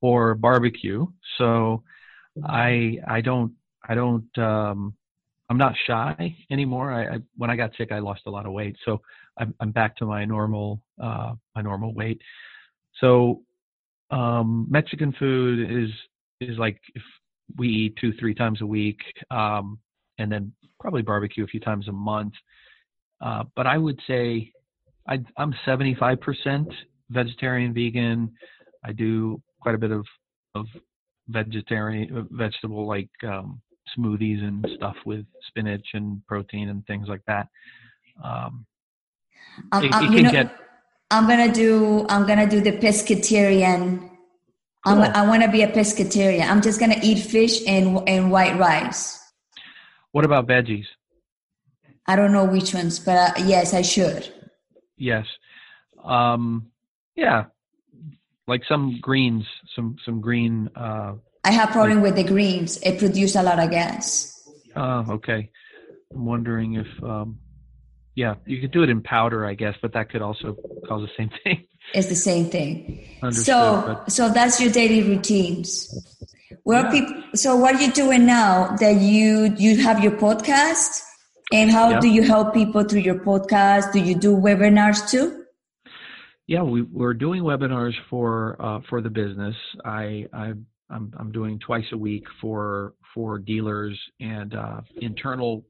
or barbecue. So I I don't I don't um, I'm not shy anymore. I, I, when I got sick, I lost a lot of weight, so I'm, I'm back to my normal uh, my normal weight. So um, Mexican food is is like if we eat two three times a week, um, and then probably barbecue a few times a month. Uh, but I would say I, I'm 75% vegetarian vegan. I do quite a bit of of vegetarian vegetable like um, smoothies and stuff with spinach and protein and things like that. Um, um, it, um, it can know, get. I'm gonna do. I'm gonna do the pescatarian. Cool. i want to be a pescatarian. I'm just gonna eat fish and and white rice. What about veggies? I don't know which ones, but uh, yes, I should. Yes. Um, yeah, like some greens, some some green uh, I have problem with the greens. It produce a lot of gas. Oh, okay. I'm wondering if, um, yeah, you could do it in powder, I guess, but that could also cause the same thing. It's the same thing. Understood, so, but... so that's your daily routines. Well, yeah. people. So, what are you doing now that you you have your podcast? And how yeah. do you help people through your podcast? Do you do webinars too? Yeah, we, we're doing webinars for uh, for the business. I I I'm, I'm doing twice a week for for dealers and uh, internal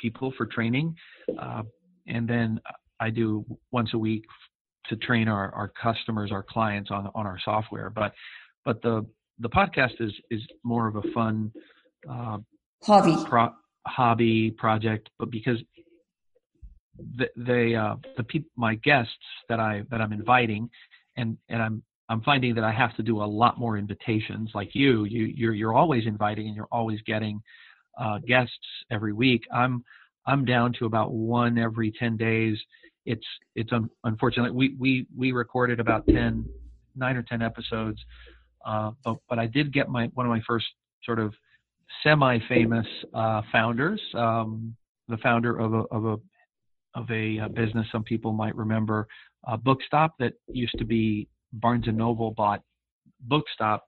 people for training, uh, and then I do once a week to train our, our customers, our clients on on our software. But but the the podcast is is more of a fun uh, hobby pro, hobby project, but because the, they uh, the people my guests that I that I'm inviting and and I'm I'm finding that I have to do a lot more invitations. Like you, you you're you're always inviting and you're always getting uh, guests every week. I'm I'm down to about one every ten days. It's it's un- unfortunate. We we we recorded about 10, nine or ten episodes, uh, but but I did get my one of my first sort of semi-famous uh, founders. Um, the founder of a of a of a, a uh, business some people might remember, uh, Bookstop, that used to be Barnes and Noble bought Bookstop,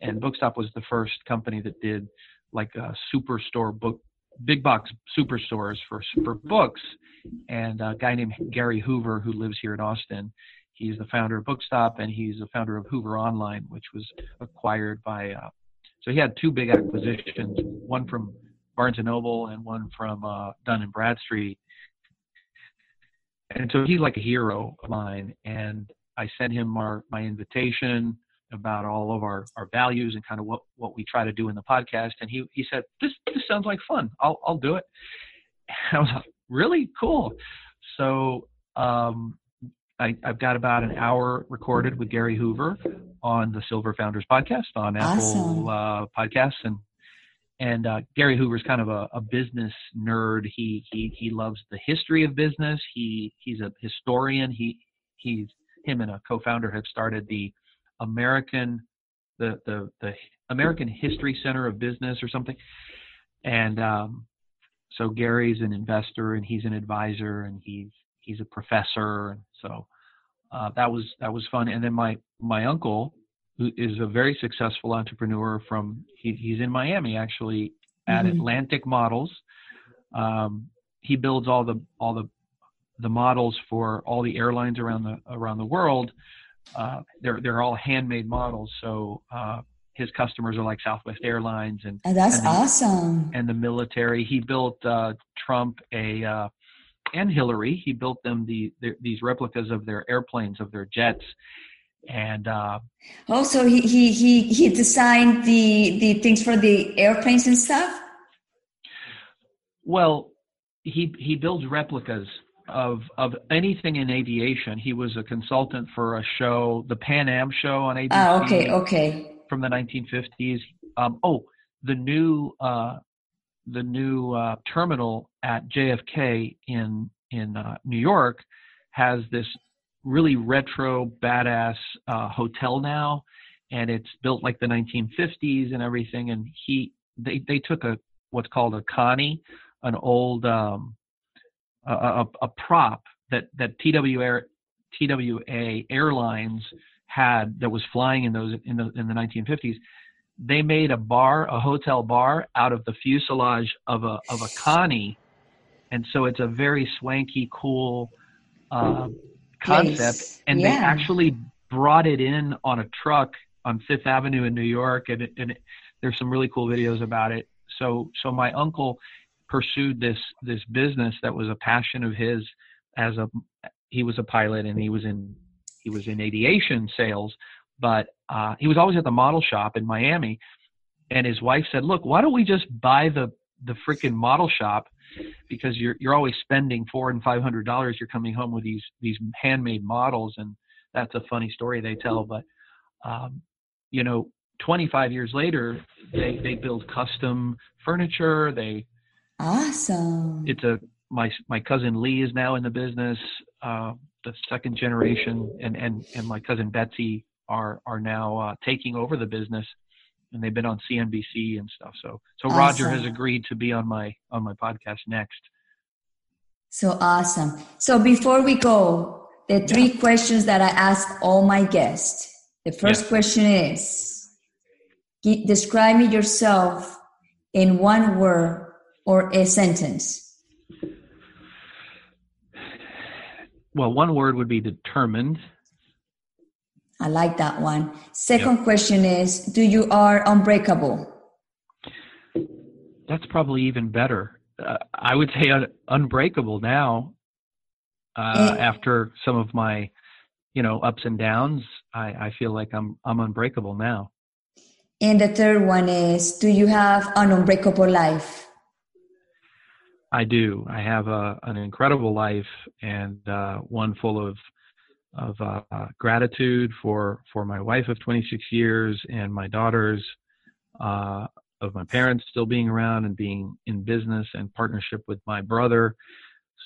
and Bookstop was the first company that did like a superstore book, big box superstores for for books. And a guy named Gary Hoover, who lives here in Austin, he's the founder of Bookstop, and he's the founder of Hoover Online, which was acquired by. Uh, so he had two big acquisitions, one from Barnes and Noble and one from uh, Dun and Bradstreet. And so he's like a hero of mine. And I sent him our my invitation about all of our, our values and kind of what, what we try to do in the podcast. And he, he said, this, this sounds like fun. I'll, I'll do it. And I was like, really cool. So, um, I, have got about an hour recorded with Gary Hoover on the Silver Founders podcast on awesome. Apple uh, Podcasts, and and uh, Gary Hoover's kind of a, a, business nerd. He he he loves the history of business. He he's a historian. He he's him and a co-founder have started the American the the the American History Center of Business or something. And um, so Gary's an investor and he's an advisor and he's he's a professor and so uh, that was that was fun. And then my my uncle who is a very successful entrepreneur from he, he's in Miami actually at mm-hmm. Atlantic Models. Um, he builds all the all the the models for all the airlines around the around the world, uh, they're they're all handmade models. So uh, his customers are like Southwest Airlines and oh, that's and the, awesome. And the military. He built uh, Trump a uh, and Hillary. He built them the, the these replicas of their airplanes, of their jets, and uh, also he, he he he designed the the things for the airplanes and stuff. Well, he he builds replicas of of anything in aviation. He was a consultant for a show, the Pan Am show on ABC. Ah, okay, okay. From the 1950s. Um, oh, the new uh, the new uh, terminal at JFK in in uh, New York has this really retro badass uh, hotel now, and it's built like the 1950s and everything. And he they they took a what's called a Connie, an old um, a, a, prop that that TWA TWA Airlines had that was flying in those in the in the 1950s. They made a bar, a hotel bar, out of the fuselage of a of a Connie, and so it's a very swanky, cool uh, concept. And yeah. they actually brought it in on a truck on Fifth Avenue in New York, and, it, and it, there's some really cool videos about it. So so my uncle pursued this this business that was a passion of his as a he was a pilot and he was in he was in aviation sales but uh, he was always at the model shop in Miami. And his wife said look why don't we just buy the the freaking model shop? Because you're you're always spending four and five hundred dollars. You're coming home with these these handmade models. And that's a funny story they tell but um, you know 25 years later they they build custom furniture. They Awesome. It's a my my cousin Lee is now in the business, uh, the second generation, and and and my cousin Betsy are are now uh, taking over the business, and they've been on CNBC and stuff. So so awesome. Roger has agreed to be on my on my podcast next. So awesome. So before we go, the three yeah. questions that I ask all my guests. The first question is: Describe me yourself in one word or a sentence? Well, one word would be determined. I like that one. Second yep. question is Do you are unbreakable? That's probably even better. Uh, I would say un- unbreakable now. Uh, and, after some of my, you know, ups and downs, I, I feel like I'm I'm unbreakable now. And the third one is: Do you have an unbreakable life? I do. I have a, an incredible life and uh, one full of of uh, gratitude for for my wife of 26 years and my daughters, uh, of my parents still being around and being in business and partnership with my brother.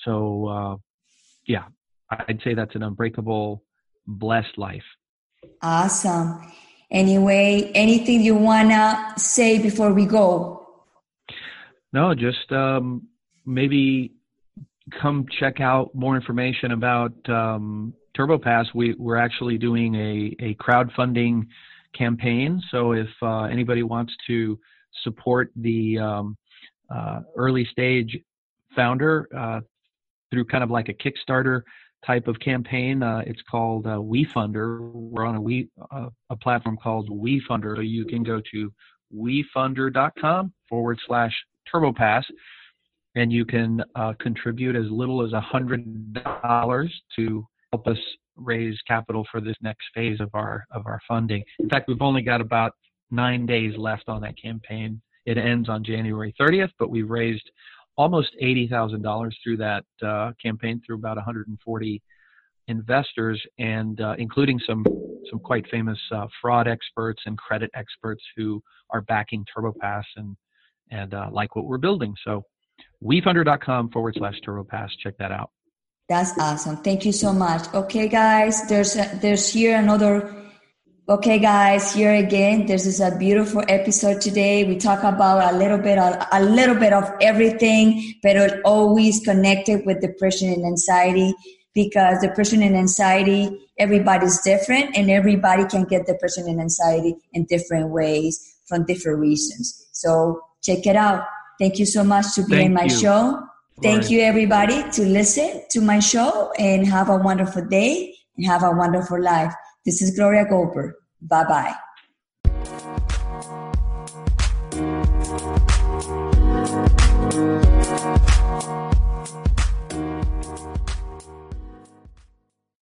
So, uh, yeah, I'd say that's an unbreakable, blessed life. Awesome. Anyway, anything you wanna say before we go? No, just um, maybe come check out more information about um, TurboPass. We, we're actually doing a, a crowdfunding campaign. So if uh, anybody wants to support the um, uh, early stage founder uh, through kind of like a Kickstarter type of campaign, uh, it's called uh, WeFunder. We're on a we a platform called WeFunder. So you can go to wefunder.com forward slash TurboPass and you can uh, contribute as little as a hundred dollars to help us raise capital for this next phase of our of our funding. In fact, we've only got about nine days left on that campaign. It ends on January 30th, but we've raised almost eighty thousand dollars through that uh, campaign through about 140 investors, and uh, including some some quite famous uh, fraud experts and credit experts who are backing TurboPass and and uh, like what we're building. So wefunder.com forward slash TurboPass. Check that out. That's awesome. Thank you so much. Okay, guys, there's a, there's here another. Okay, guys, here again. This is a beautiful episode today. We talk about a little bit, of, a little bit of everything, but always connected with depression and anxiety because depression and anxiety, everybody's different, and everybody can get depression and anxiety in different ways from different reasons. So check it out. Thank you so much to be Thank in my you. show. Thank you, everybody, to listen to my show and have a wonderful day and have a wonderful life. This is Gloria Goldberg. Bye bye.